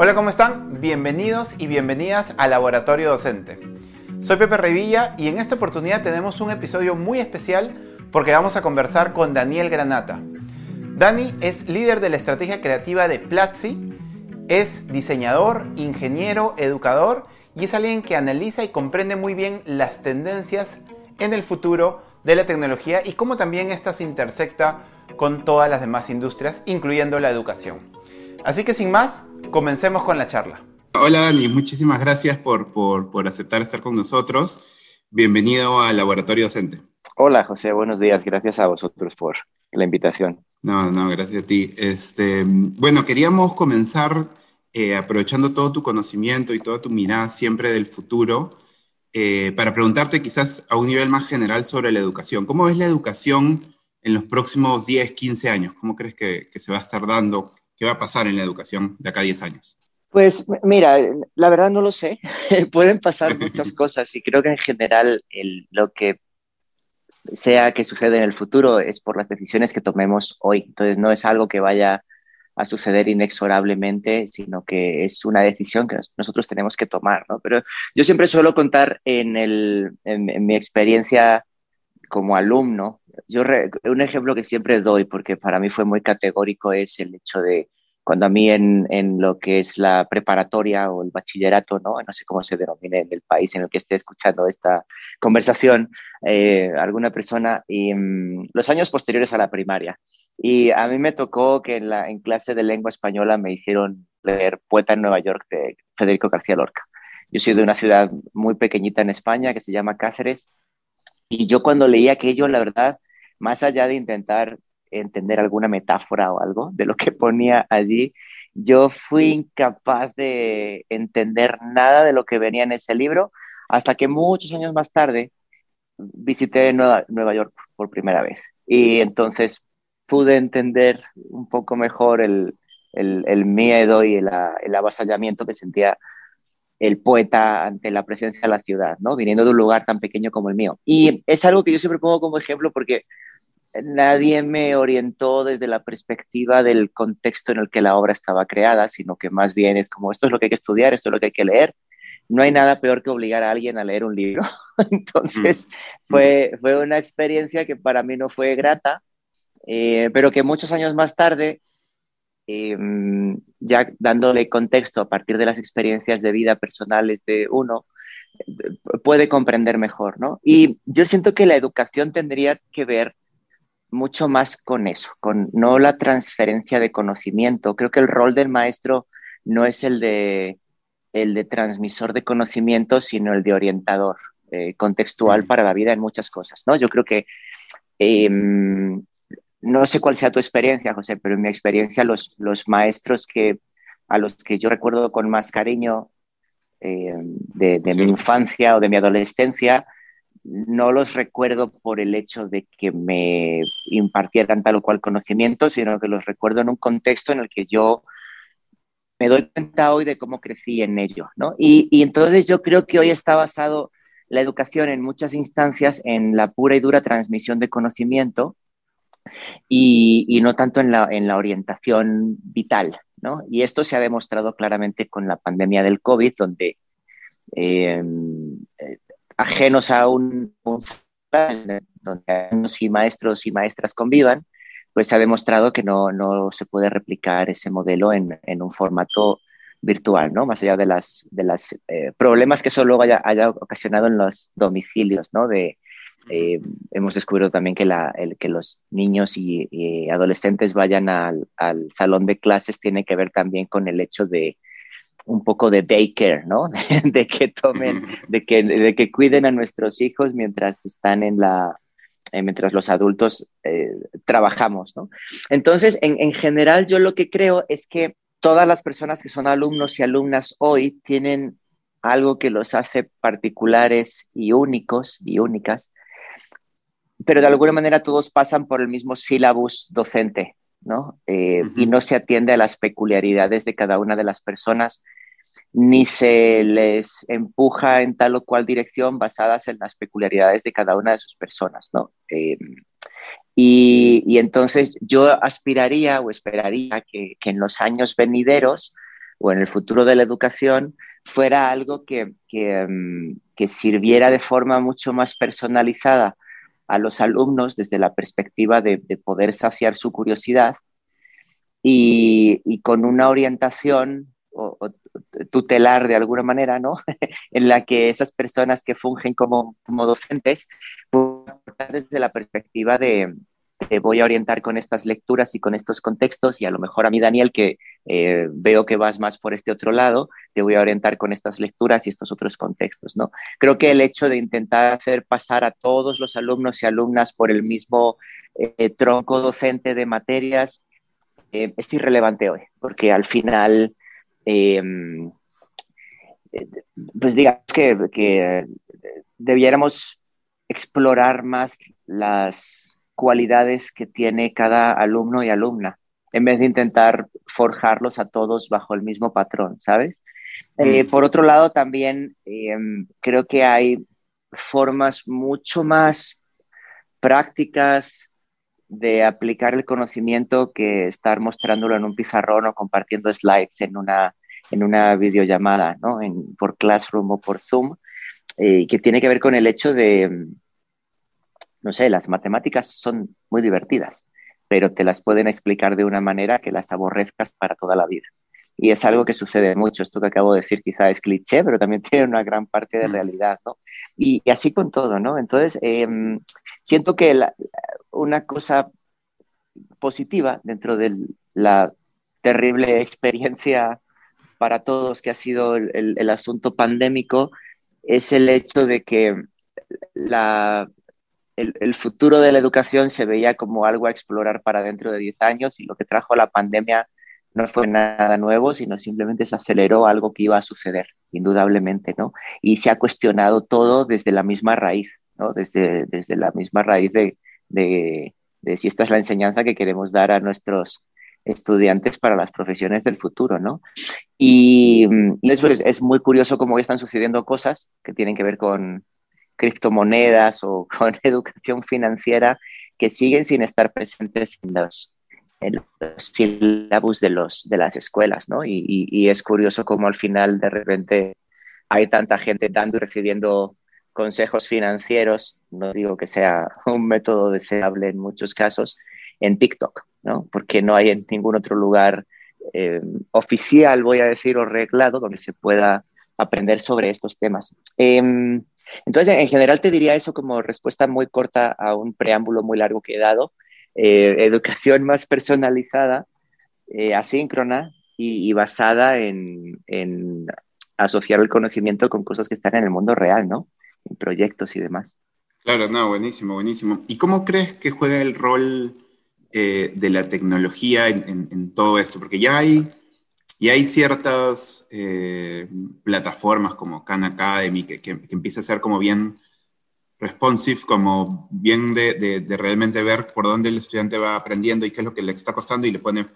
Hola, ¿cómo están? Bienvenidos y bienvenidas a Laboratorio Docente. Soy Pepe Revilla y en esta oportunidad tenemos un episodio muy especial porque vamos a conversar con Daniel Granata. Dani es líder de la estrategia creativa de Platzi, es diseñador, ingeniero, educador y es alguien que analiza y comprende muy bien las tendencias en el futuro de la tecnología y cómo también esta se intersecta con todas las demás industrias, incluyendo la educación. Así que sin más, comencemos con la charla. Hola Dani, muchísimas gracias por, por, aceptar estar con nosotros. Bienvenido al Laboratorio Docente. Hola José, buenos días. Gracias a vosotros por la invitación. No, no, gracias a ti. Este, bueno, queríamos comenzar eh, aprovechando todo tu conocimiento y toda tu mirada siempre del futuro, eh, para preguntarte quizás a un nivel más general sobre la educación. ¿Cómo ves la educación en los próximos 10, 15 años? ¿Cómo crees que, que se va a estar dando? ¿Qué va a pasar en la educación de acá a 10 años? Pues mira, la verdad no lo sé. Pueden pasar muchas cosas y creo que en general lo que sea que suceda en el futuro es por las decisiones que tomemos hoy. Entonces no es algo que vaya a suceder inexorablemente, sino que es una decisión que nosotros tenemos que tomar. ¿no? Pero yo siempre suelo contar en, el, en mi experiencia como alumno yo un ejemplo que siempre doy, porque para mí fue muy categórico, es el hecho de cuando a mí en, en, lo que es la preparatoria o el bachillerato, ¿no? no sé cómo se denomine en el país en el que esté escuchando esta conversación, eh, alguna persona, y mm, los años posteriores a la primaria. Y a mí me tocó que en, en clase de lengua española me hicieron leer Poeta en Nueva York de Federico García Lorca. Yo soy de una ciudad muy pequeñita en España que se llama Cáceres, y yo cuando leí aquello, la verdad, más allá de intentar entender alguna metáfora o algo de lo que ponía allí, yo fui incapaz de entender nada de lo que venía en ese libro hasta que muchos años más tarde visité Nueva, York por primera vez. Y entonces pude entender un poco mejor el, miedo y el, el avasallamiento que sentía el poeta ante la presencia de la ciudad, ¿no? Viniendo de un lugar tan pequeño como el mío. Y es algo que yo siempre pongo como ejemplo porque nadie me orientó desde la perspectiva del contexto en el que la obra estaba creada, sino que más bien es como esto es lo que hay que estudiar, esto es lo que hay que leer. No hay nada peor que obligar a alguien a leer un libro. Entonces mm. fue, fue una experiencia que para mí no fue grata, eh, pero que muchos años más tarde, em, ya dándole contexto a partir de las experiencias de vida personales de uno, puede comprender mejor, ¿no? Y yo siento que la educación tendría que ver mucho más con eso, con no la transferencia de conocimiento. Creo que el rol del maestro no es el de, el de transmisor de conocimiento, sino el de orientador eh, contextual para la vida en muchas cosas. ¿no? Yo creo que, em, no sé cuál sea tu experiencia, José, pero en mi experiencia los, los maestros que, a los que yo recuerdo con más cariño em, de, mi infancia o de mi adolescencia, no los recuerdo por el hecho de que me impartieran tal o cual conocimiento, sino que los recuerdo en un contexto en el que yo me doy cuenta hoy de cómo crecí en ello, ¿no? Y, entonces yo creo que hoy está basado la educación en muchas instancias en la pura y dura transmisión de conocimiento y, no tanto en la, orientación vital, ¿no? Y esto se ha demostrado claramente con la pandemia del COVID, donde eh, ajenos a un, donde y maestros y maestras convivan, pues se ha demostrado que no, se puede replicar ese modelo en, un formato virtual, ¿no? Más allá de las, de las eh, problemas que eso luego haya, ocasionado en los domicilios, ¿no? De, eh, hemos descubierto también que, la, el, que los niños y, adolescentes vayan al, al, salón de clases tiene que ver también con el hecho de, un poco de baker, ¿no? de que tomen, de que, de que cuiden a nuestros hijos mientras están en la, eh, mientras los adultos eh, trabajamos, ¿no? Entonces, en, en, general, yo lo que creo es que todas las personas que son alumnos y alumnas hoy tienen algo que los hace particulares y únicos y únicas, pero de alguna manera todos pasan por el mismo sílabus docente, ¿no? Eh, y no se atiende a las peculiaridades de cada una de las personas, ni se les empuja en tal o cual dirección basadas en las peculiaridades de cada una de sus personas, ¿no? Eh, y, entonces yo aspiraría o esperaría que, en los años venideros o en el futuro de la educación fuera algo que, mm, sirviera de forma mucho más personalizada a los alumnos desde la perspectiva de, poder saciar su curiosidad y, con una orientación tutelar de alguna manera, ¿no? en la que esas personas que fungen como, como docentes desde la perspectiva de, te voy a orientar con estas lecturas y con estos contextos y a lo mejor a mí, Daniel, que eh, veo que vas más por este otro lado, te voy a orientar con estas lecturas y estos otros contextos, ¿no? Creo que el hecho de intentar hacer pasar a todos los alumnos y alumnas por el mismo eh, tronco docente de materias eh, es irrelevante hoy, porque al final, pues digamos que, que debiéramos explorar más las cualidades que tiene cada alumno y alumna, en vez de intentar forjarlos a todos bajo el mismo patrón, ¿sabes? Eh, mm. por otro lado, también em, creo que hay formas mucho más prácticas de aplicar el conocimiento que estar mostrándolo en un pizarrón o compartiendo slides en una, en una videollamada, ¿no? En, por Classroom o por Zoom, eh, que tiene que ver con el hecho de, no sé, las matemáticas son muy divertidas, pero te las pueden explicar de una manera que las aborrezcas para toda la vida. Y es algo que sucede mucho. Esto que acabo de decir quizá es cliché, pero también tiene una gran parte de mm. realidad, ¿no? Y, así con todo, ¿no? Entonces, em, siento que una cosa positiva dentro de la terrible experiencia para todos que ha sido el asunto pandémico es el hecho de que la el, futuro de la educación se veía como algo a explorar para dentro de 10 años y lo que trajo la pandemia no fue nada nuevo, sino simplemente se aceleró algo que iba a suceder, indudablemente, ¿no? Y se ha cuestionado todo desde la misma raíz, ¿no? Desde, desde la misma raíz de, de, si esta es la enseñanza que queremos dar a nuestros estudiantes para las profesiones del futuro, ¿no? Y, y es, es muy curioso cómo están sucediendo cosas que tienen que ver con, criptomonedas o con educación financiera que siguen sin estar presentes en los, en sílabus de, los, de las escuelas, ¿no? Y, es curioso cómo al final de repente hay tanta gente dando y recibiendo consejos financieros, no digo que sea un método deseable en muchos casos, en TikTok, ¿no? Porque no hay en ningún otro lugar eh, oficial, voy a decir, o reglado donde se pueda aprender sobre estos temas. Em, entonces, en general te diría eso como respuesta muy corta a un preámbulo muy largo que he dado. Eh, educación más personalizada, eh, asíncrona y, basada en, asociar el conocimiento con cosas que están en el mundo real, ¿no? En proyectos y demás. Claro, no, buenísimo, buenísimo. ¿Y cómo crees que juega el rol eh, de la tecnología en, todo esto? Porque ya hay y hay ciertas eh, plataformas como Khan Academy que, empieza a ser como bien responsive, como bien de, de, realmente ver por dónde el estudiante va aprendiendo y qué es lo que le está costando y le pone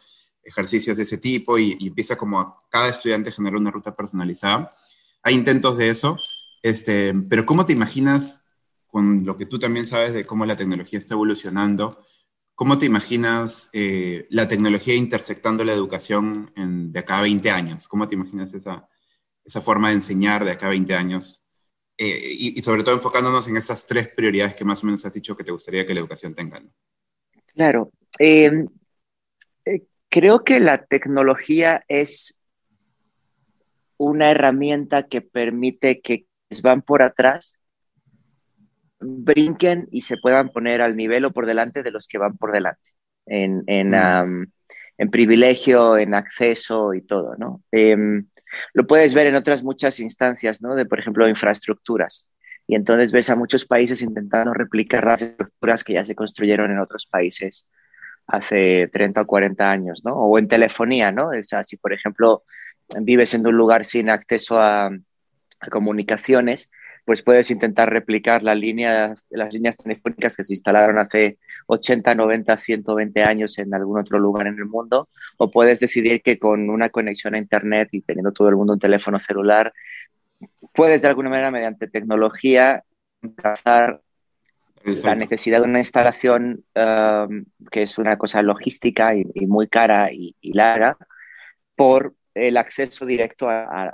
ejercicios de ese tipo y, empieza como a cada estudiante generar una ruta personalizada. Hay intentos de eso, este, pero ¿cómo te imaginas con lo que tú también sabes de cómo la tecnología está evolucionando? ¿Cómo te imaginas eh, la tecnología intersectando la educación de acá a 20 años? ¿Cómo te imaginas esa, esa forma de enseñar de acá a 20 años? Eh, y, sobre todo enfocándonos en esas tres prioridades que más o menos has dicho que te gustaría que la educación tenga. Claro. Em, eh, creo que la tecnología es una herramienta que permite que van por atrás brinquen y se puedan poner al nivel o por delante de los que van por delante, en, en, en privilegio, en acceso y todo, ¿no? Em, lo puedes ver en otras muchas instancias, ¿no? De, por ejemplo, infraestructuras. Y entonces ves a muchos países intentando replicar las estructuras que ya se construyeron en otros países hace 30 o 40 años, ¿no? O en telefonía, ¿no? Es así, por ejemplo, vives en un lugar sin acceso a, a comunicaciones, pues puedes intentar replicar las líneas, las líneas telefónicas que se instalaron hace 80, 90, 120 años en algún otro lugar en el mundo, o puedes decidir que con una conexión a Internet y teniendo todo el mundo un teléfono celular, puedes de alguna manera, mediante tecnología, trazar la necesidad de una instalación um, que es una cosa logística y, muy cara y, larga por el acceso directo a,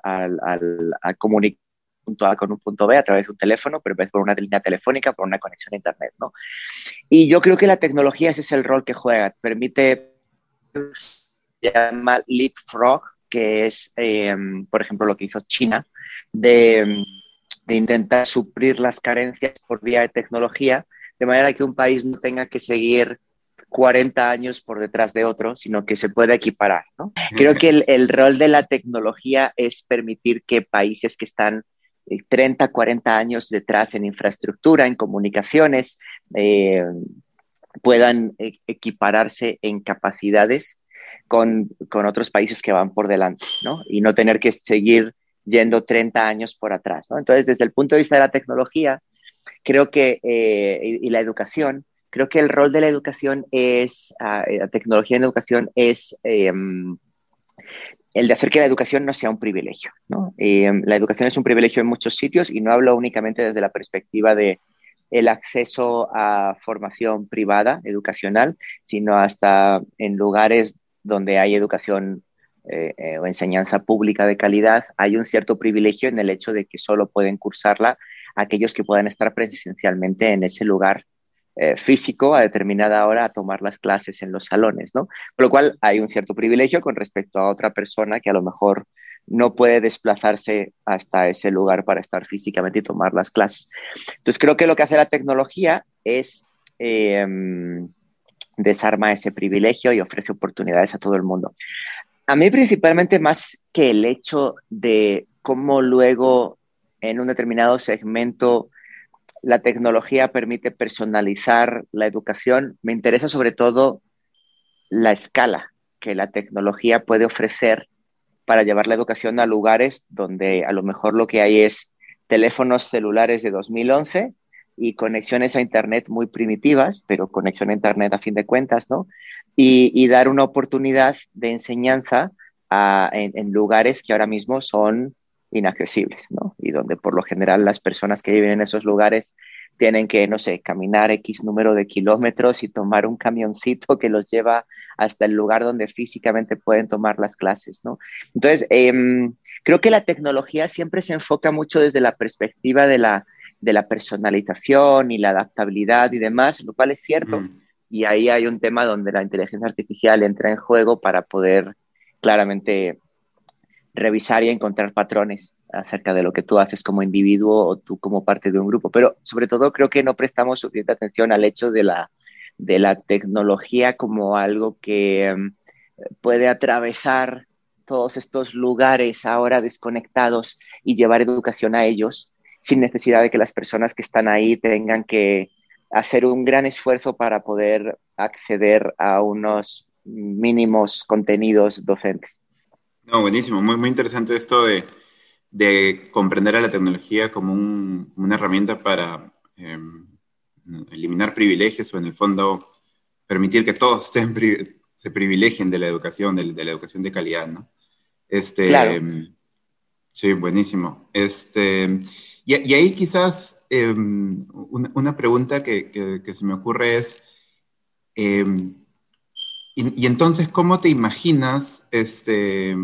comunicar punto A con un punto B a través de un teléfono, pero en vez por una línea telefónica, por una conexión a Internet, ¿no? Y yo creo que la tecnología ese es el rol que juega, permite, se llama leapfrog, que es, em, por ejemplo, lo que hizo China, de, de intentar suplir las carencias por vía de tecnología, de manera que un país no tenga que seguir 40 años por detrás de otro, sino que se pueda equiparar. ¿no? Creo que el, rol de la tecnología es permitir que países que están 30, eh, 40 años detrás en infraestructura, en comunicaciones, eh, puedan e, equipararse en capacidades con, con, otros países que van por delante, ¿no? Y no tener que seguir yendo 30 años por atrás, ¿no? Entonces, desde el punto de vista de la tecnología, creo que, eh, y, la educación, creo que el rol de la educación es, ah, la tecnología en educación es em, el de hacer que la educación no sea un privilegio. Em, la educación es un privilegio en muchos sitios y no hablo únicamente desde la perspectiva de el acceso a formación privada educacional, sino hasta en lugares donde hay educación eh, eh, o enseñanza pública de calidad, hay un cierto privilegio en el hecho de que solo pueden cursarla aquellos que puedan estar presencialmente en ese lugar eh, físico a determinada hora a tomar las clases en los salones, ¿no? Con lo cual hay un cierto privilegio con respecto a otra persona que a lo mejor no puede desplazarse hasta ese lugar para estar físicamente y tomar las clases. Entonces creo que lo que hace la tecnología es eh, desarma ese privilegio y ofrece oportunidades a todo el mundo. A mí principalmente más que el hecho de cómo luego en un determinado segmento la tecnología permite personalizar la educación, me interesa sobre todo la escala que la tecnología puede ofrecer para llevar la educación a lugares donde a lo mejor lo que hay es teléfonos celulares de 2011 y conexiones a Internet muy primitivas, pero conexión a Internet a fin de cuentas, ¿no? Y, dar una oportunidad de enseñanza en, lugares que ahora mismo son inaccesibles, ¿no? Y donde por lo general las personas que viven en esos lugares tienen que, no sé, caminar X número de kilómetros y tomar un camioncito que los lleva hasta el lugar donde físicamente pueden tomar las clases, ¿no? Entonces, em, creo que la tecnología siempre se enfoca mucho desde la perspectiva de la, de la personalización y la adaptabilidad y demás, lo cual es cierto. Mm. Y ahí hay un tema donde la inteligencia artificial entra en juego para poder claramente revisar y encontrar patrones acerca de lo que tú haces como individuo o tú como parte de un grupo. Pero sobre todo creo que no prestamos suficiente atención al hecho de la, de la tecnología como algo que em, puede atravesar todos estos lugares ahora desconectados y llevar educación a ellos sin necesidad de que las personas que están ahí tengan que hacer un gran esfuerzo para poder acceder a unos mínimos contenidos docentes. No, buenísimo, muy, muy interesante esto de, de comprender a la tecnología como un, una herramienta para em, eliminar privilegios o en el fondo permitir que todos estén se privilegien de la educación, de, de, la educación de calidad, ¿no? Este, em, sí, buenísimo. Este, y, ahí quizás em, una, una, pregunta que, que, que, se me ocurre es, y, entonces, ¿cómo te imaginas, este,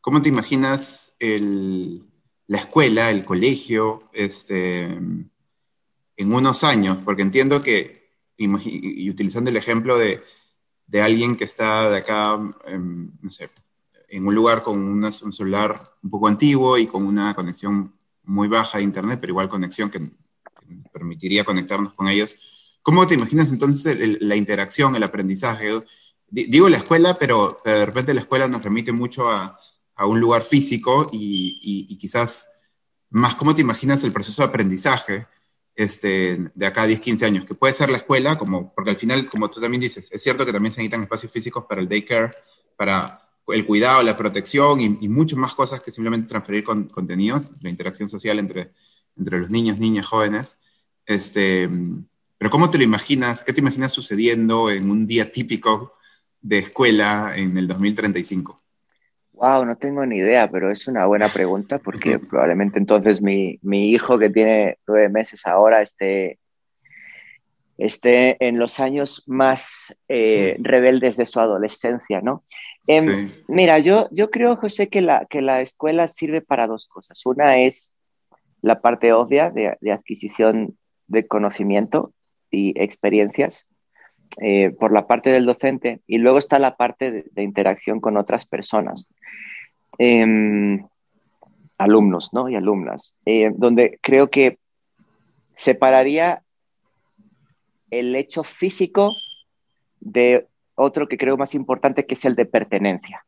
cómo te imaginas la escuela, el colegio, este, en unos años? Porque entiendo que, y, utilizando el ejemplo de, alguien que está de acá, em, no sé, en un lugar con un celular un poco antiguo y con una conexión muy baja de internet, pero igual conexión que, permitiría conectarnos con ellos. ¿Cómo te imaginas entonces la interacción, el aprendizaje? Digo la escuela, pero de repente la escuela nos remite mucho a, a un lugar físico y, y, quizás más cómo te imaginas el proceso de aprendizaje este, de acá a 10, 15 años, que puede ser la escuela, como, porque al final, como tú también dices, es cierto que también se necesitan espacios físicos para el daycare, para el cuidado, la protección y, y muchas más cosas que simplemente transferir con, contenidos, la interacción social entre, entre los niños, niñas, jóvenes. Este, pero ¿cómo te lo imaginas? ¿Qué te imaginas sucediendo en un día típico de escuela en el 2035? Wow, no tengo ni idea, pero es una buena pregunta porque probablemente entonces mi, hijo que tiene nueve meses ahora esté esté en los años más eh, rebeldes de su adolescencia, ¿no? Em, mira, yo, yo creo, José, que la, que la escuela sirve para dos cosas. Una es la parte obvia de, adquisición de conocimiento y experiencias eh, por la parte del docente y luego está la parte de, interacción con otras personas, em, alumnos ¿no? y alumnas, eh, donde creo que separaría el hecho físico de otro que creo más importante, que es el de pertenencia.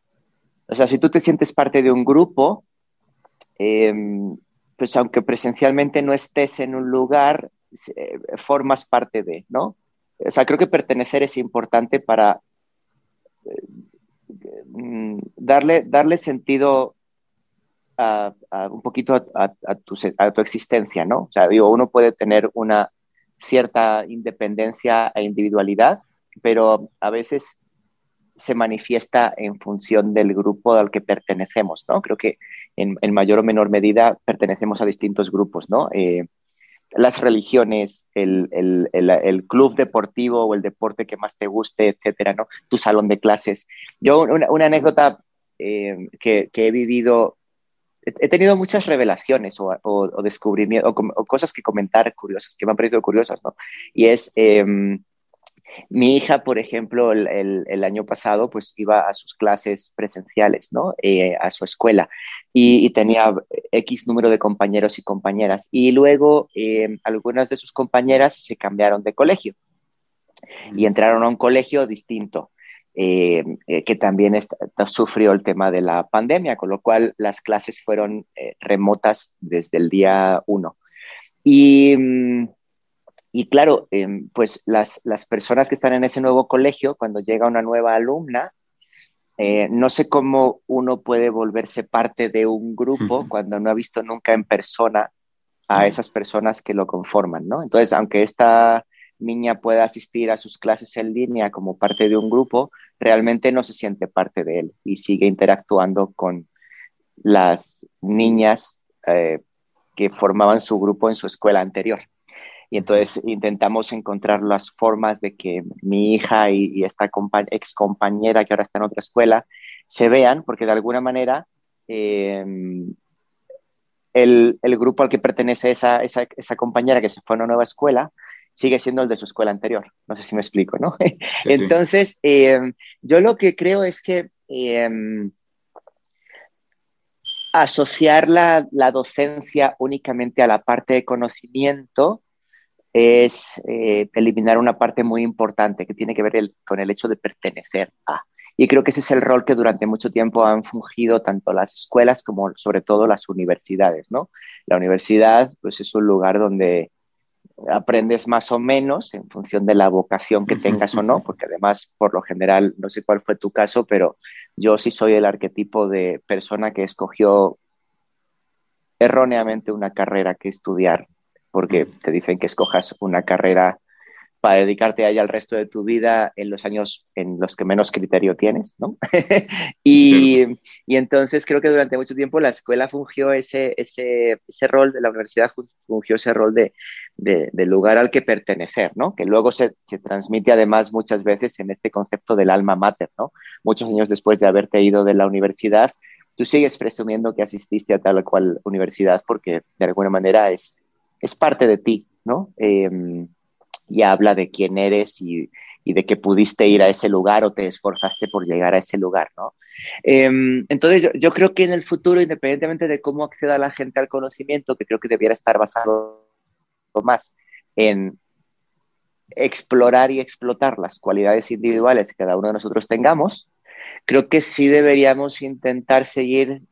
O sea, si tú te sientes parte de un grupo, em, pues aunque presencialmente no estés en un lugar, eh, formas parte de, ¿no? O sea, creo que pertenecer es importante para eh, mm, darle, darle sentido a, un poquito a, tu, a, tu, existencia, ¿no? O sea, digo, uno puede tener una cierta independencia e individualidad, pero a veces se manifiesta en función del grupo al que pertenecemos, ¿no? Creo que en, mayor o menor medida pertenecemos a distintos grupos, ¿no? Eh, las religiones, el, club deportivo o el deporte que más te guste, etcétera, ¿no? Tu salón de clases. Yo, una, anécdota eh, que, he vivido, he tenido muchas revelaciones o, o, descubrimientos o, cosas que comentar curiosas, que me han parecido curiosas, ¿no? Y es... Em, mi hija, por ejemplo, el, año pasado, pues iba a sus clases presenciales, ¿no? Eh, a su escuela y, tenía X número de compañeros y compañeras. Y luego eh, algunas de sus compañeras se cambiaron de colegio y entraron a un colegio distinto. Eh, que también sufrió el tema de la pandemia, con lo cual las clases fueron remotas desde el día uno. Y mm, y claro, em, pues las, personas que están en ese nuevo colegio, cuando llega una nueva alumna, eh, no sé cómo uno puede volverse parte de un grupo cuando no ha visto nunca en persona a esas personas que lo conforman, ¿no? Entonces, aunque esta niña pueda asistir a sus clases en línea como parte de un grupo, realmente no se siente parte de él y sigue interactuando con las niñas eh, que formaban su grupo en su escuela anterior. Y entonces intentamos encontrar las formas de que mi hija y, esta ex compañera que ahora está en otra escuela se vean, porque de alguna manera em, el, el, grupo al que pertenece esa, esa, esa, compañera que se fue a una nueva escuela sigue siendo el de su escuela anterior. No sé si me explico, ¿no? entonces, em, yo lo que creo es que em, asociar la, la, docencia únicamente a la parte de conocimiento es eh, eliminar una parte muy importante que tiene que ver con el hecho de pertenecer a. Y creo que ese es el rol que durante mucho tiempo han fungido tanto las escuelas como sobre todo las universidades, ¿no? La universidad pues es un lugar donde aprendes más o menos en función de la vocación que tengas o no, porque además, por lo general, no sé cuál fue tu caso, pero yo sí soy el arquetipo de persona que escogió erróneamente una carrera que estudiar porque te dicen que escojas una carrera para dedicarte a ella el resto de tu vida en los años en los que menos criterio tienes, ¿no? y, y, entonces creo que durante mucho tiempo la escuela fungió ese, ese, ese rol, de la universidad fungió ese rol de, de, lugar al que pertenecer, ¿no? Que luego se, se, transmite además muchas veces en este concepto del alma mater, ¿no? Muchos años después de haberte ido de la universidad, tú sigues presumiendo que asististe a tal o cual universidad porque de alguna manera es es parte de ti, ¿no? Em, y habla de quién eres y, de que pudiste ir a ese lugar o te esforzaste por llegar a ese lugar, ¿no? Em, entonces, yo, creo que en el futuro, independientemente de cómo acceda la gente al conocimiento, que creo que debiera estar basado más en explorar y explotar las cualidades individuales que cada uno de nosotros tengamos, creo que sí deberíamos intentar seguir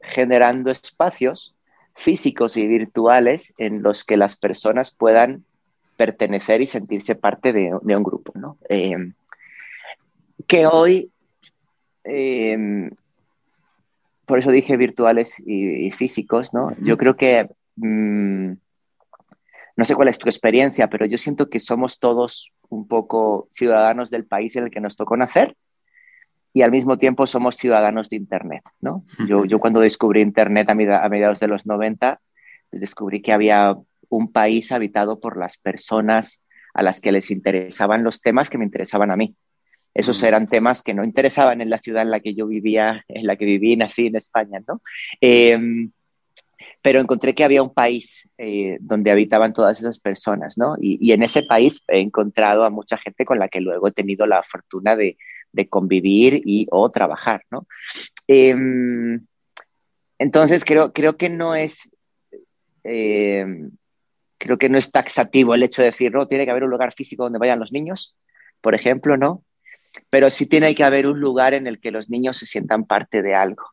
generando espacios físicos y virtuales en los que las personas puedan pertenecer y sentirse parte de, un grupo, ¿no? Em, que hoy, em, por eso dije virtuales y, físicos, ¿no? Yo creo que, mm, no sé cuál es tu experiencia, pero yo siento que somos todos un poco ciudadanos del país en el que nos tocó nacer y al mismo tiempo somos ciudadanos de Internet. ¿no? Yo, yo cuando descubrí Internet a, mediados de los 90, descubrí que había un país habitado por las personas a las que les interesaban los temas que me interesaban a mí. Esos mm. eran temas que no interesaban en la ciudad en la que yo vivía, en la que viví y nací en España, ¿no? Em, pero encontré que había un país eh, donde habitaban todas esas personas, ¿no? Y, en ese país he encontrado a mucha gente con la que luego he tenido la fortuna de, convivir y o trabajar, ¿no? Em, entonces creo, creo que no es em, creo que no es taxativo el hecho de decir, no, tiene que haber un lugar físico donde vayan los niños, por ejemplo, ¿no? Pero sí tiene que haber un lugar en el que los niños se sientan parte de algo,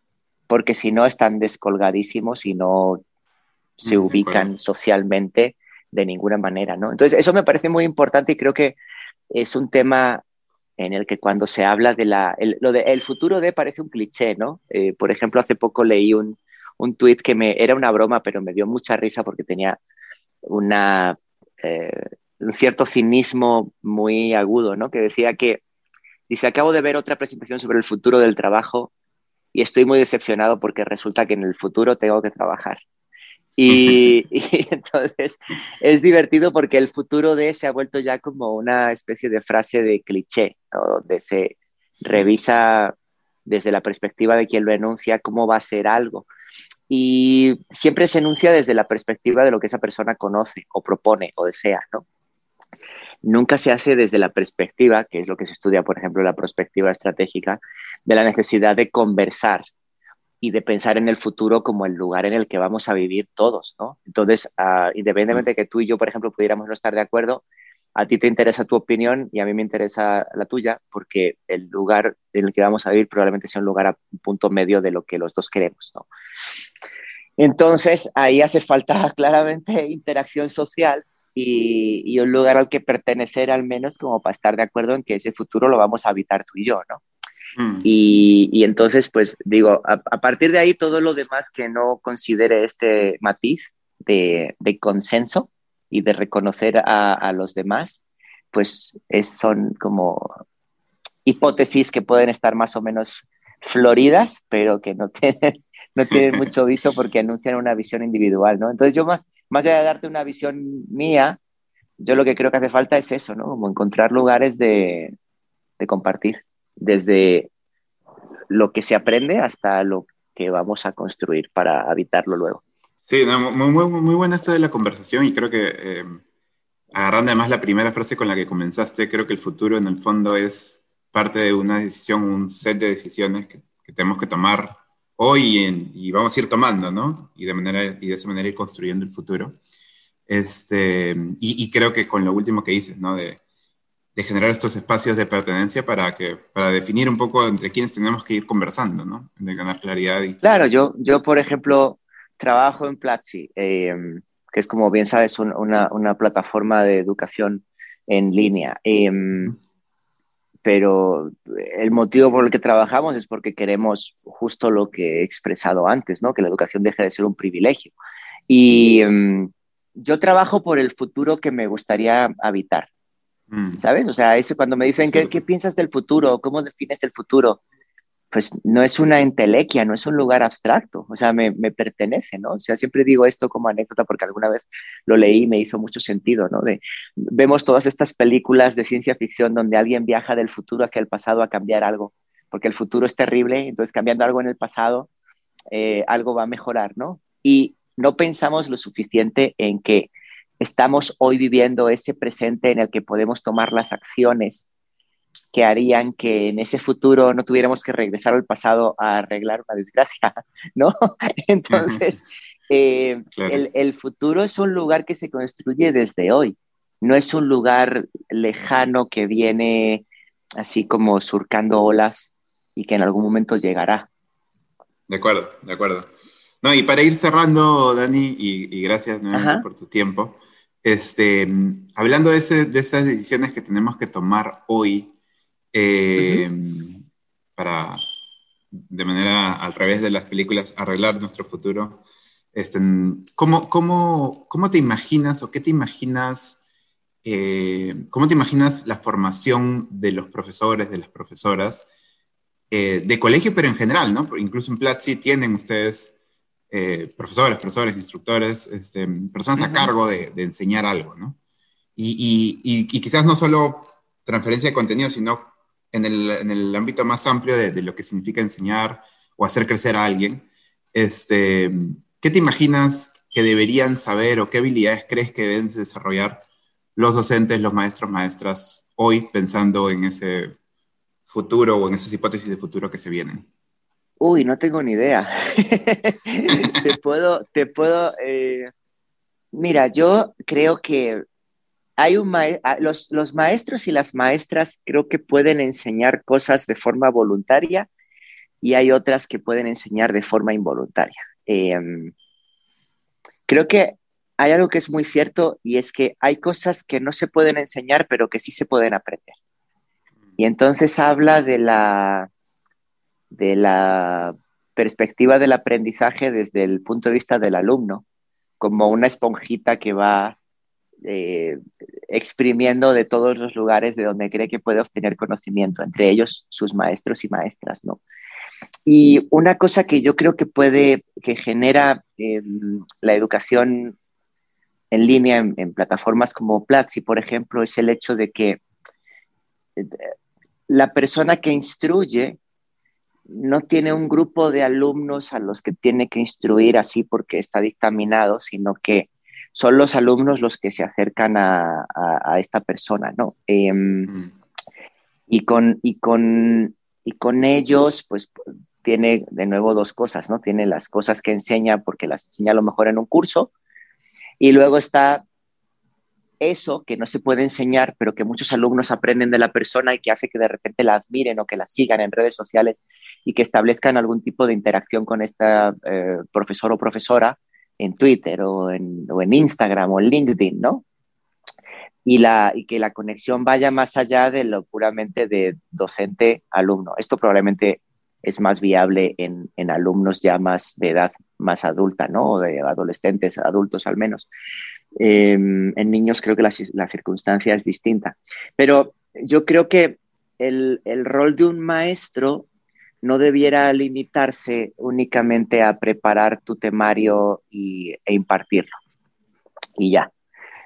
porque si no están descolgadísimos y no se mm, ubican socialmente de ninguna manera, ¿no? Entonces, eso me parece muy importante y creo que es un tema en el que cuando se habla de la... El, lo de, el futuro de parece un cliché, ¿no? Eh, por ejemplo, hace poco leí un, un tuit que me era una broma, pero me dio mucha risa porque tenía una, eh, un cierto cinismo muy agudo, ¿no? Que decía que, dice, acabo de ver otra presentación sobre el futuro del trabajo y estoy muy decepcionado porque resulta que en el futuro tengo que trabajar. Y, entonces es divertido porque el futuro de se ha vuelto ya como una especie de frase de cliché, donde se revisa desde la perspectiva de quien lo enuncia cómo va a ser algo. Y siempre se enuncia desde la perspectiva de lo que esa persona conoce o propone o desea, ¿no? Nunca se hace desde la perspectiva, que es lo que se estudia, por ejemplo, la perspectiva estratégica, de la necesidad de conversar y de pensar en el futuro como el lugar en el que vamos a vivir todos, ¿no? Entonces, uh, independientemente de que tú y yo, por ejemplo, pudiéramos no estar de acuerdo, a ti te interesa tu opinión y a mí me interesa la tuya, porque el lugar en el que vamos a vivir probablemente sea un lugar a un punto medio de lo que los dos queremos, ¿no? Entonces, ahí hace falta claramente interacción social y, un lugar al que pertenecer al menos como para estar de acuerdo en que ese futuro lo vamos a habitar tú y yo, ¿no? Mm. Y, entonces, pues digo, a, partir de ahí todo lo demás que no considere este matiz de consenso, y de reconocer a, los demás, pues son como hipótesis que pueden estar más o menos floridas, pero que no tienen, no tienen mucho viso porque anuncian una visión individual, ¿no? Entonces yo más, más allá de darte una visión mía, yo lo que creo que hace falta es eso, ¿no? Como encontrar lugares de, de compartir, desde lo que se aprende hasta lo que vamos a construir para habitarlo luego. Sí, muy, muy, muy, buena esta de la conversación y creo que eh, agarrando además la primera frase con la que comenzaste, creo que el futuro en el fondo es parte de una decisión, un set de decisiones que, tenemos que tomar hoy y, vamos a ir tomando, ¿no? Y de, manera, y de esa manera ir construyendo el futuro. Este, y, creo que con lo último que dices, ¿no? De, de, generar estos espacios de pertenencia para, que, para definir un poco entre quiénes tenemos que ir conversando, ¿no? De ganar claridad. Y... Claro, yo, yo, por ejemplo, trabajo en Platzi, em, que es como bien sabes una, una, plataforma de educación en línea. Em, pero el motivo por el que trabajamos es porque queremos justo lo que he expresado antes, ¿no? que la educación deje de ser un privilegio. Y em, yo trabajo por el futuro que me gustaría habitar. Mm. ¿Sabes? O sea, eso cuando me dicen, ¿qué, ¿qué, piensas del futuro? ¿Cómo defines el futuro? pues no es una entelequia, no es un lugar abstracto, o sea, me, pertenece, ¿no? O sea, siempre digo esto como anécdota porque alguna vez lo leí y me hizo mucho sentido, ¿no? De, vemos todas estas películas de ciencia ficción donde alguien viaja del futuro hacia el pasado a cambiar algo, porque el futuro es terrible, entonces cambiando algo en el pasado, eh, algo va a mejorar, ¿no? Y no pensamos lo suficiente en que estamos hoy viviendo ese presente en el que podemos tomar las acciones que harían que en ese futuro no tuviéramos que regresar al pasado a arreglar una desgracia, ¿no? Entonces, eh, el, futuro es un lugar que se construye desde hoy, no es un lugar lejano que viene así como surcando olas y que en algún momento llegará. De acuerdo, de acuerdo. No, y para ir cerrando, Dani, y, gracias nuevamente por tu tiempo, este, hablando de, de esas decisiones que tenemos que tomar hoy, eh, para, de manera al revés de las películas, arreglar nuestro futuro. Este, ¿cómo, cómo, cómo te imaginas o qué te imaginas, eh, cómo te imaginas la formación de los profesores, de las profesoras, eh, de colegio, pero en general, ¿no? Incluso en Platzi tienen ustedes profesores, profesores, instructores, este, personas a cargo de, de, enseñar algo, ¿no? y, quizás no solo transferencia de contenido, sino en el, ámbito más amplio de, lo que significa enseñar o hacer crecer a alguien. Este, ¿Qué te imaginas que deberían saber o qué habilidades crees que deben desarrollar los docentes, los maestros, maestras hoy pensando en ese futuro o en esas hipótesis de futuro que se vienen? Uy, no tengo ni idea. te puedo, te puedo. Eh, mira, yo creo que hay un los, los, maestros y las maestras creo que pueden enseñar cosas de forma voluntaria y hay otras que pueden enseñar de forma involuntaria. Em, creo que hay algo que es muy cierto y es que hay cosas que no se pueden enseñar, pero que sí se pueden aprender. Y entonces habla de la, de la perspectiva del aprendizaje desde el punto de vista del alumno, como una esponjita que va eh, exprimiendo de todos los lugares de donde cree que puede obtener conocimiento, entre ellos sus maestros y maestras, ¿no? Y una cosa que yo creo que puede, que genera em, la educación en línea en, plataformas como Platzi, por ejemplo, es el hecho de que eh, la persona que instruye no tiene un grupo de alumnos a los que tiene que instruir así porque está dictaminado, sino que son los alumnos los que se acercan a, esta persona, ¿no? Em, mm. y, con, y, con, y con ellos, pues tiene de nuevo dos cosas, ¿no? Tiene las cosas que enseña porque las enseña a lo mejor en un curso, y luego está eso que no se puede enseñar, pero que muchos alumnos aprenden de la persona y que hace que de repente la admiren o que la sigan en redes sociales y que establezcan algún tipo de interacción con esta eh, profesor o profesora en Twitter o en, Instagram o en LinkedIn, ¿no? Y, la, y que la conexión vaya más allá de lo puramente de docente-alumno. Esto probablemente es más viable en, en alumnos ya más de edad más adulta, ¿no? O de adolescentes, adultos al menos. Em, en niños creo que la, circunstancia es distinta. Pero yo creo que el, rol de un maestro no debiera limitarse únicamente a preparar tu temario y, e impartirlo. Y ya.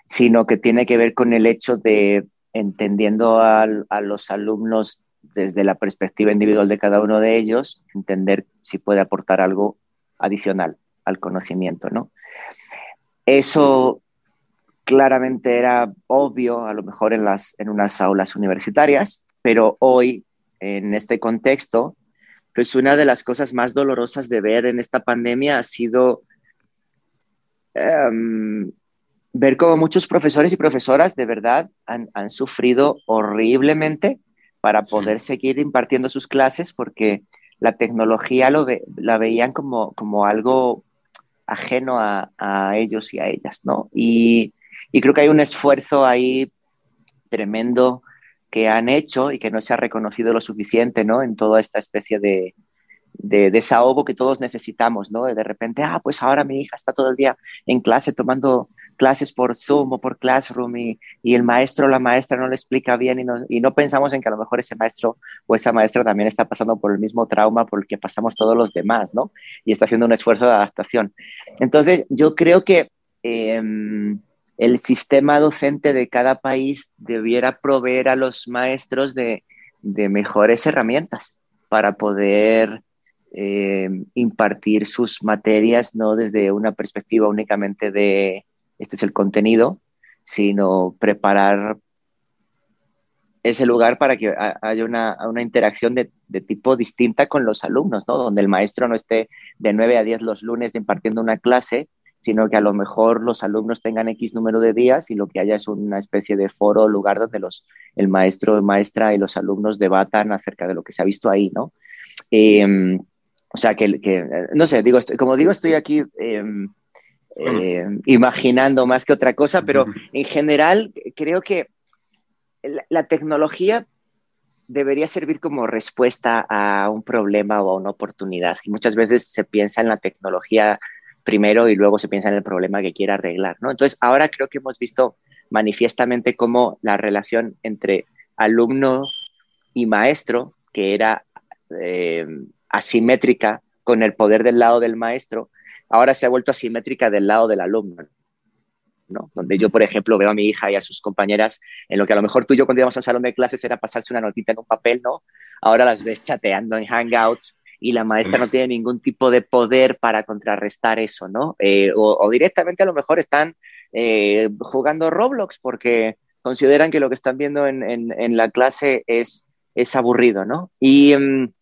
Sino que tiene que ver con el hecho de entendiendo a los alumnos desde la perspectiva individual de cada uno de ellos, entender si puede aportar algo adicional al conocimiento, ¿no? Eso claramente era obvio, a lo mejor en, las, en unas aulas universitarias, pero hoy, en este contexto, pues una de las cosas más dolorosas de ver en esta pandemia ha sido em, ver cómo muchos profesores y profesoras de verdad han, sufrido horriblemente para poder seguir impartiendo sus clases porque la tecnología lo la veían como, como algo ajeno a, ellos y a ellas, ¿no? Y, creo que hay un esfuerzo ahí tremendo que han hecho y que no se ha reconocido lo suficiente, ¿no? En toda esta especie de, de desahogo que todos necesitamos, ¿no? De repente, ah, pues ahora mi hija está todo el día en clase tomando clases por Zoom o por Classroom y, el maestro o la maestra no le explica bien y no, y no, pensamos en que a lo mejor ese maestro o esa maestra también está pasando por el mismo trauma por el que pasamos todos los demás, ¿no? Y está haciendo un esfuerzo de adaptación. Entonces, yo creo que em, el sistema docente de cada país debiera proveer a los maestros de, mejores herramientas para poder em, impartir sus materias, no desde una perspectiva únicamente de este es el contenido, sino preparar ese lugar para que haya una, interacción de, tipo distinta con los alumnos, ¿no? Donde el maestro no esté de 9 a 10 los lunes impartiendo una clase, sino que a lo mejor los alumnos tengan X número de días y lo que haya es una especie de foro, lugar donde los, el maestro, maestra y los alumnos debatan acerca de lo que se ha visto ahí, ¿no? Em, o sea, que, no sé, digo, como digo, estoy aquí em, eh, imaginando más que otra cosa, pero en general creo que la, tecnología debería servir como respuesta a un problema o a una oportunidad. Y muchas veces se piensa en la tecnología primero y luego se piensa en el problema que quiere arreglar, ¿no? Entonces, ahora creo que hemos visto manifiestamente cómo la relación entre alumno y maestro, que era eh, asimétrica con el poder del lado del maestro, ahora se ha vuelto asimétrica del lado del alumno. ¿no? Donde yo, por ejemplo, veo a mi hija y a sus compañeras en lo que a lo mejor tú y yo cuando íbamos al salón de clases era pasarse una notita en un papel, ¿no? Ahora las ves chateando en Hangouts y la maestra no tiene ningún tipo de poder para contrarrestar eso, ¿no? Eh, o, directamente a lo mejor están eh, jugando Roblox porque consideran que lo que están viendo en, la clase es, es aburrido, ¿no? Y, mm,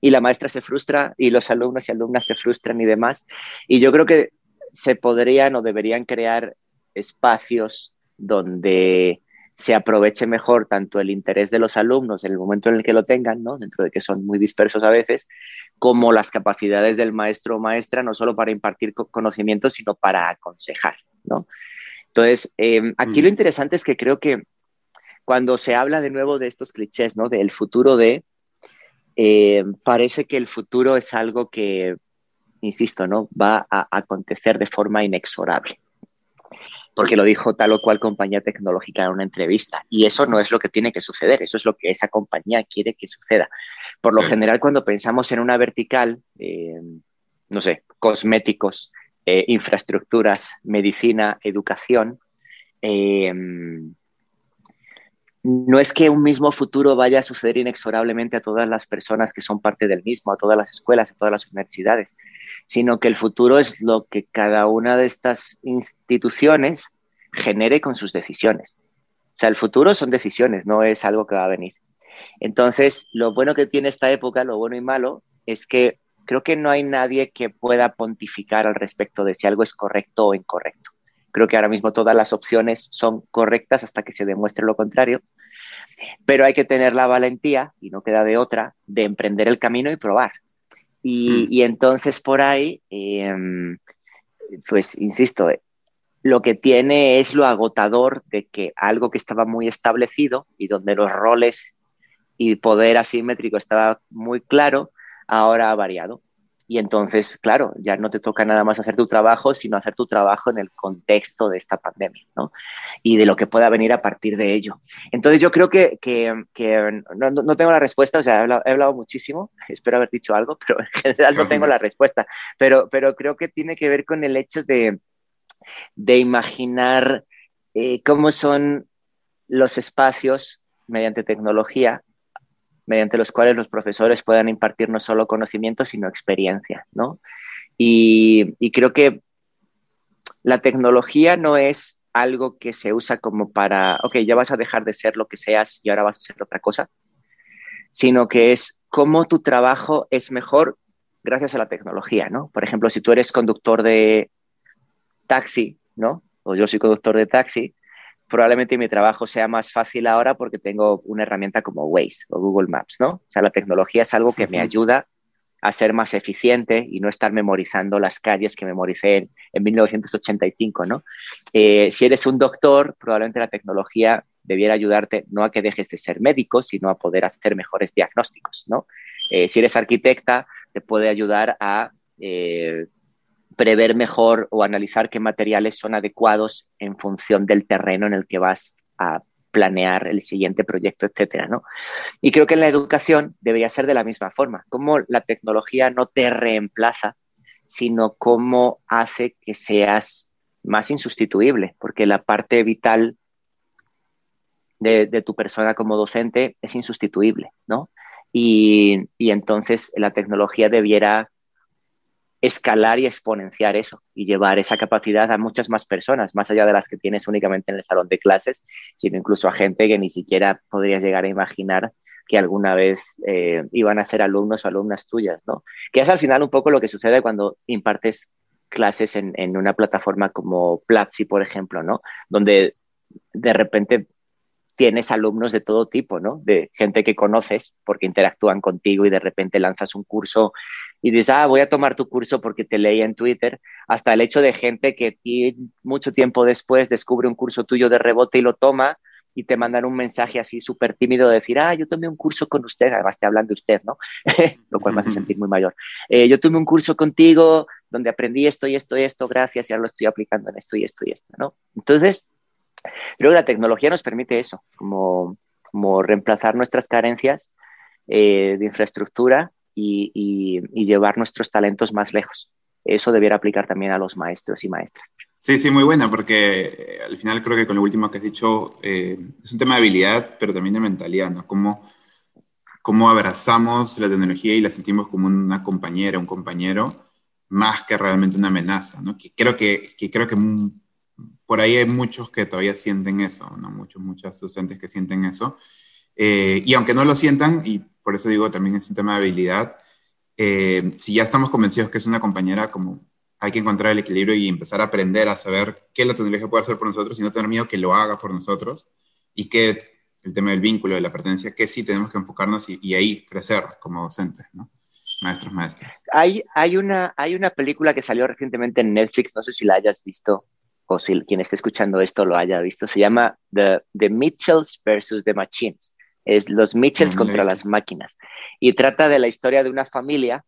y la maestra se frustra y los alumnos y alumnas se frustran y demás. Y yo creo que se podrían o deberían crear espacios donde se aproveche mejor tanto el interés de los alumnos en el momento en el que lo tengan, ¿no? dentro de que son muy dispersos a veces, como las capacidades del maestro o maestra, no solo para impartir conocimientos, sino para aconsejar. ¿no? Entonces, em, aquí lo mm. interesante es que creo que cuando se habla de nuevo de estos clichés, ¿no? del futuro de, eh, parece que el futuro es algo que, insisto, ¿no? va a acontecer de forma inexorable porque lo dijo tal o cual compañía tecnológica en una entrevista. Y eso no es lo que tiene que suceder, eso es lo que esa compañía quiere que suceda. Por lo general, cuando pensamos en una vertical, eh, no sé, cosméticos, eh, infraestructuras, medicina, educación, eh, no es que un mismo futuro vaya a suceder inexorablemente a todas las personas que son parte del mismo, a todas las escuelas, a todas las universidades, sino que el futuro es lo que cada una de estas instituciones genere con sus decisiones. O sea, el futuro son decisiones, no es algo que va a venir. Entonces, lo bueno que tiene esta época, lo bueno y malo, es que creo que no hay nadie que pueda pontificar al respecto de si algo es correcto o incorrecto. Creo que ahora mismo todas las opciones son correctas hasta que se demuestre lo contrario, pero hay que tener la valentía, y no queda de otra, de emprender el camino y probar. Mm. Y, entonces por ahí, em, pues insisto, lo que tiene es lo agotador de que algo que estaba muy establecido y donde los roles y poder asimétrico estaba muy claro, ahora ha variado. Y entonces, claro, ya no te toca nada más hacer tu trabajo, sino hacer tu trabajo en el contexto de esta pandemia, ¿no? Y de lo que pueda venir a partir de ello. Entonces, yo creo que, que, no, no, tengo la respuesta, o sea, he hablado, muchísimo, espero haber dicho algo, pero en general no tengo la respuesta. Pero, pero creo que tiene que ver con el hecho de, de imaginar eh, cómo son los espacios mediante tecnología mediante los cuales los profesores puedan impartir no solo conocimiento, sino experiencia, ¿no? Y, creo que la tecnología no es algo que se usa como para, ok, ya vas a dejar de ser lo que seas y ahora vas a ser otra cosa, sino que es cómo tu trabajo es mejor gracias a la tecnología, ¿no? Por ejemplo, si tú eres conductor de taxi, ¿no? O yo soy conductor de taxi, probablemente mi trabajo sea más fácil ahora porque tengo una herramienta como Waze o Google Maps, ¿no? O sea, la tecnología es algo que me ayuda a ser más eficiente y no estar memorizando las calles que memoricé en, 1985, ¿no? Eh, si eres un doctor, probablemente la tecnología debiera ayudarte no a que dejes de ser médico, sino a poder hacer mejores diagnósticos, ¿no? Eh, si eres arquitecta, te puede ayudar a eh, prever mejor o analizar qué materiales son adecuados en función del terreno en el que vas a planear el siguiente proyecto, etcétera, ¿no? Y creo que en la educación debería ser de la misma forma, como la tecnología no te reemplaza, sino cómo hace que seas más insustituible, porque la parte vital de, tu persona como docente es insustituible, ¿no? Y, y entonces la tecnología debiera escalar y exponenciar eso y llevar esa capacidad a muchas más personas, más allá de las que tienes únicamente en el salón de clases, sino incluso a gente que ni siquiera podrías llegar a imaginar que alguna vez eh, iban a ser alumnos o alumnas tuyas, ¿no? Que es al final un poco lo que sucede cuando impartes clases en, en una plataforma como Platzi, por ejemplo, ¿no? Donde de repente tienes alumnos de todo tipo, ¿no? De gente que conoces porque interactúan contigo y de repente lanzas un curso y dices, ah, voy a tomar tu curso porque te leí en Twitter, hasta el hecho de gente que mucho tiempo después descubre un curso tuyo de rebote y lo toma y te mandan un mensaje así súper tímido de decir, ah, yo tomé un curso con usted, además te hablan de usted, ¿no? lo cual me hace sentir muy mayor. Eh, yo tomé un curso contigo donde aprendí esto y esto y esto, gracias, y ahora lo estoy aplicando en esto y esto y esto, ¿no? Entonces, creo que la tecnología nos permite eso, como, como reemplazar nuestras carencias eh, de infraestructura y, llevar nuestros talentos más lejos. Eso debiera aplicar también a los maestros y maestras. Sí, sí, muy buena, porque eh, al final creo que con lo último que has dicho eh, es un tema de habilidad, pero también de mentalidad, ¿no? Cómo, cómo abrazamos la tecnología y la sentimos como una compañera, un compañero, más que realmente una amenaza, ¿no? Que creo que, que creo que por ahí hay muchos que todavía sienten eso, ¿no? Muchos, muchos docentes que sienten eso. Eh, y aunque no lo sientan, y por eso digo también es un tema de habilidad, si ya estamos convencidos que es una compañera como hay que encontrar el equilibrio y empezar a aprender a saber qué la tecnología puede hacer por nosotros y no tener miedo que lo haga por nosotros y que el tema del vínculo, de la pertenencia, que sí tenemos que enfocarnos y, ahí crecer como docentes, ¿no? Maestros, maestras. Hay, hay, una, hay una película que salió recientemente en Netflix, no sé si la hayas visto o si quien esté escuchando esto lo haya visto, se llama The, The Mitchells versus The Machines. Es los Mitchells contra las máquinas. Y trata de la historia de una familia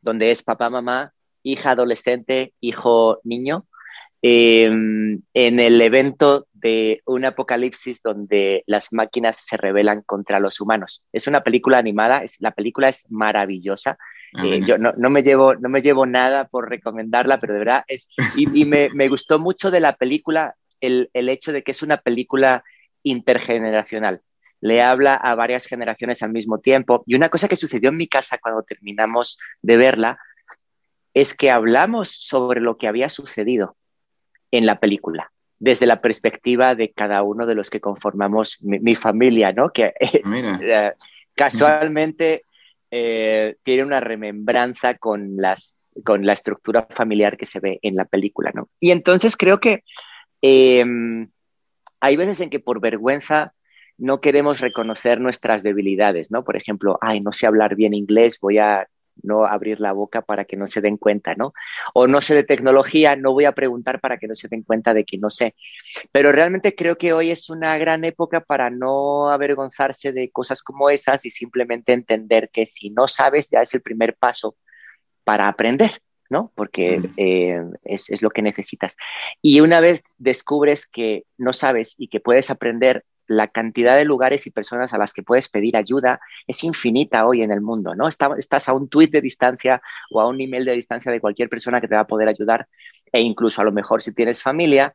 donde es papá, mamá hija adolescente, hijo niño, em, en el evento de un apocalipsis donde las máquinas se rebelan contra los humanos. Es una película animada, es, la película es maravillosa. Ah, eh, yo no, me llevo, no me llevo nada por recomendarla, pero de verdad es... Y, me, me, gustó mucho de la película el, el hecho de que es una película intergeneracional le habla a varias generaciones al mismo tiempo. Y una cosa que sucedió en mi casa cuando terminamos de verla es que hablamos sobre lo que había sucedido en la película, desde la perspectiva de cada uno de los que conformamos mi, familia, ¿no? Que eh, casualmente eh, tiene una remembranza con, las, con la estructura familiar que se ve en la película, ¿no? Y entonces creo que em, hay veces en que por vergüenza no queremos reconocer nuestras debilidades, ¿no? Por ejemplo, ay, no sé hablar bien inglés, voy a no abrir la boca para que no se den cuenta, ¿no? O no sé de tecnología, no voy a preguntar para que no se den cuenta de que no sé. Pero realmente creo que hoy es una gran época para no avergonzarse de cosas como esas y simplemente entender que si no sabes ya es el primer paso para aprender. ¿no? Porque eh, es, es, lo que necesitas. Y una vez descubres que no sabes y que puedes aprender, la cantidad de lugares y personas a las que puedes pedir ayuda es infinita hoy en el mundo, ¿no? estás a un tweet de distancia o a un email de distancia de cualquier persona que te va a poder ayudar e incluso a lo mejor si tienes familia,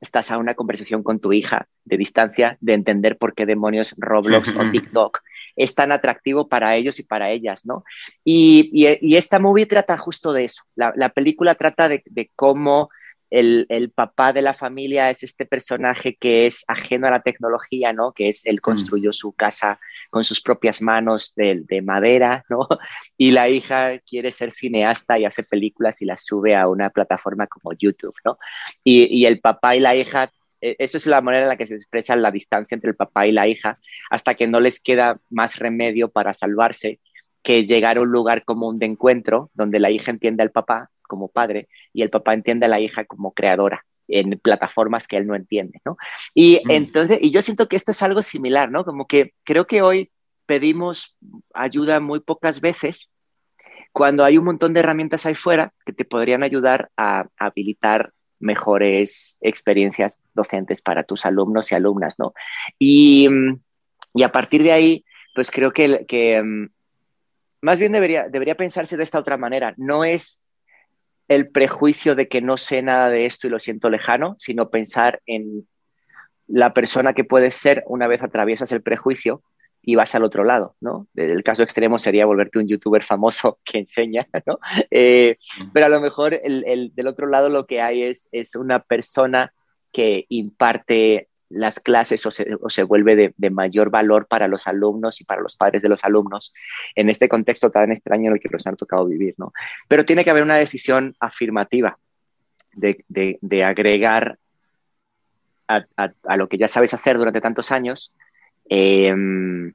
estás a una conversación con tu hija de distancia de entender por qué demonios Roblox o TikTok es tan atractivo para ellos y para ellas, ¿no? Y, esta movie trata justo de eso. La, película trata de cómo el, papá de la familia es este personaje que es ajeno a la tecnología, ¿no? Que es él mm. construyó su casa con sus propias manos de, madera, ¿no? Y la hija quiere ser cineasta y hace películas y las sube a una plataforma como YouTube, ¿no? Y, el papá y la hija, e, esa es la manera en la que se expresa la distancia entre el papá y la hija, hasta que no les queda más remedio para salvarse que llegar a un lugar común de encuentro donde la hija entiende al papá como padre y el papá entiende a la hija como creadora en plataformas que él no entiende, ¿no? Y mm. entonces, y yo siento que esto es algo similar, ¿no? Como que creo que hoy pedimos ayuda muy pocas veces cuando hay un montón de herramientas ahí fuera que te podrían ayudar a, habilitar mejores experiencias docentes para tus alumnos y alumnas, ¿no? Y, y a partir de ahí, pues creo que, que mm, más bien debería, debería pensarse de esta otra manera. No es el prejuicio de que no sé nada de esto y lo siento lejano, sino pensar en la persona que puedes ser una vez atraviesas el prejuicio y vas al otro lado, ¿no? El caso extremo sería volverte un youtuber famoso que enseña, ¿no? Eh, pero a lo mejor el, del otro lado lo que hay es, es una persona que imparte las clases o se, vuelve de, mayor valor para los alumnos y para los padres de los alumnos en este contexto tan extraño en el que nos han tocado vivir. ¿no? Pero tiene que haber una decisión afirmativa de, agregar a, lo que ya sabes hacer durante tantos años em,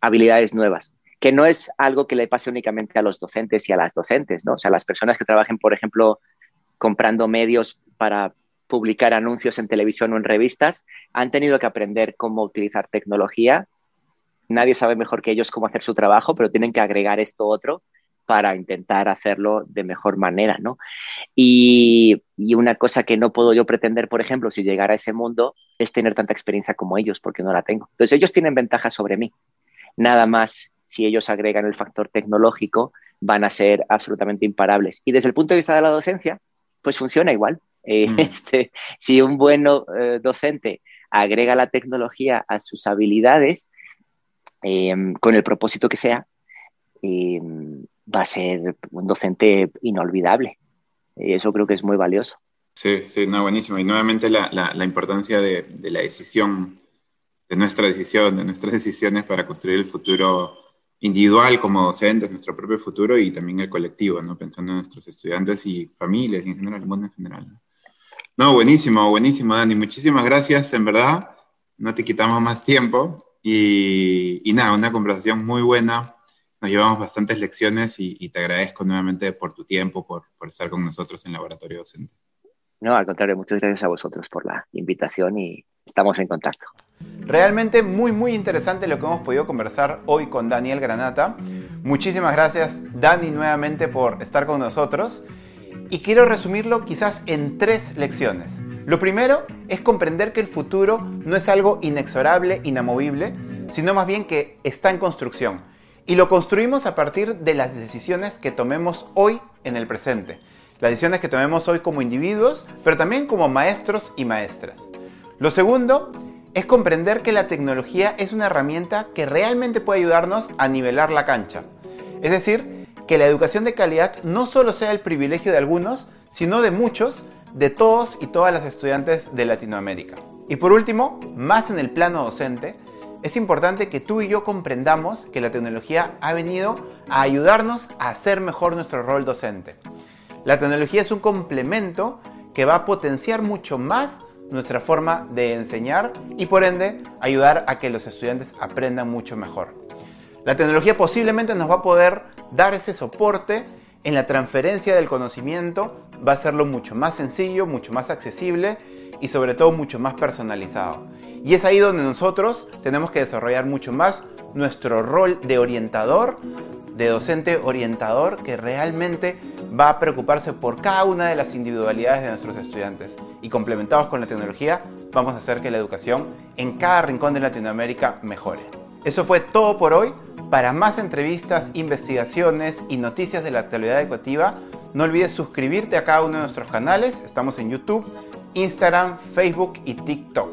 habilidades nuevas que no es algo que le pase únicamente a los docentes y a las docentes, ¿no? O sea, las personas que trabajen, por ejemplo, comprando medios para publicar anuncios en televisión o en revistas, han tenido que aprender cómo utilizar tecnología. Nadie sabe mejor que ellos cómo hacer su trabajo, pero tienen que agregar esto otro para intentar hacerlo de mejor manera, ¿no? Y, una cosa que no puedo yo pretender, por ejemplo, si llegara a ese mundo, es tener tanta experiencia como ellos, porque no la tengo. Entonces, ellos tienen ventajas sobre mí. Nada más, si ellos agregan el factor tecnológico, van a ser absolutamente imparables. Y desde el punto de vista de la docencia, pues funciona igual Eh, mm. este, si un buen eh, docente agrega la tecnología a sus habilidades, em, con el propósito que sea, em, va a ser un docente inolvidable. Y eso creo que es muy valioso. Sí, sí, no, buenísimo. Y nuevamente la, la, importancia de, de, la decisión, de nuestra decisión, de nuestras decisiones para construir el futuro individual como docentes, nuestro propio futuro y también el colectivo, ¿no? Pensando en nuestros estudiantes y familias y en general, el mundo en general. No, buenísimo, buenísimo, Dani. Muchísimas gracias, en verdad. No te quitamos más tiempo. Y, y nada, una conversación muy buena. Nos llevamos bastantes lecciones y, te agradezco nuevamente por tu tiempo, por, por estar con nosotros en Laboratorio Docente. No, al contrario, muchas gracias a vosotros por la invitación y estamos en contacto. Realmente muy muy interesante lo que hemos podido conversar hoy con Daniel Granata. Muchísimas gracias Dani nuevamente por estar con nosotros y quiero resumirlo quizás en tres lecciones. Lo primero es comprender que el futuro no es algo inexorable, inamovible, sino más bien que está en construcción. Y lo construimos a partir de las decisiones que tomemos hoy en el presente. Las decisiones que tomemos hoy como individuos, pero también como maestros y maestras. Lo segundo es comprender que la tecnología es una herramienta que realmente puede ayudarnos a nivelar la cancha. Es decir, que la educación de calidad no solo sea el privilegio de algunos, sino de muchos, de todos y todas las estudiantes de Latinoamérica. Y por último, más en el plano docente, es importante que tú y yo comprendamos que la tecnología ha venido a ayudarnos a hacer mejor nuestro rol docente. La tecnología es un complemento que va a potenciar mucho más nuestra forma de enseñar y por ende ayudar a que los estudiantes aprendan mucho mejor. La tecnología posiblemente nos va a poder dar ese soporte en la transferencia del conocimiento, va a hacerlo mucho más sencillo, mucho más accesible y sobre todo mucho más personalizado. Y es ahí donde nosotros tenemos que desarrollar mucho más nuestro rol de orientador, de docente orientador que realmente va a preocuparse por cada una de las individualidades de nuestros estudiantes. Y complementados con la tecnología, vamos a hacer que la educación en cada rincón de Latinoamérica mejore. Eso fue todo por hoy. Para más entrevistas, investigaciones y noticias de la actualidad educativa, no olvides suscribirte a cada uno de nuestros canales. Estamos en YouTube, Instagram, Facebook y TikTok.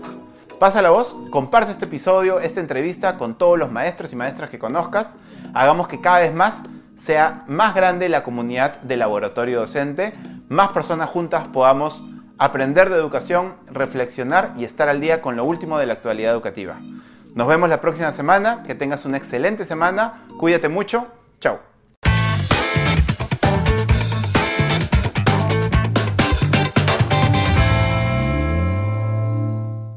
Pasa la voz, comparte este episodio, esta entrevista con todos los maestros y maestras que conozcas hagamos que cada vez más sea más grande la comunidad de laboratorio docente, más personas juntas podamos aprender de educación, reflexionar y estar al día con lo último de la actualidad educativa. Nos vemos la próxima semana, que tengas una excelente semana, cuídate mucho, chao.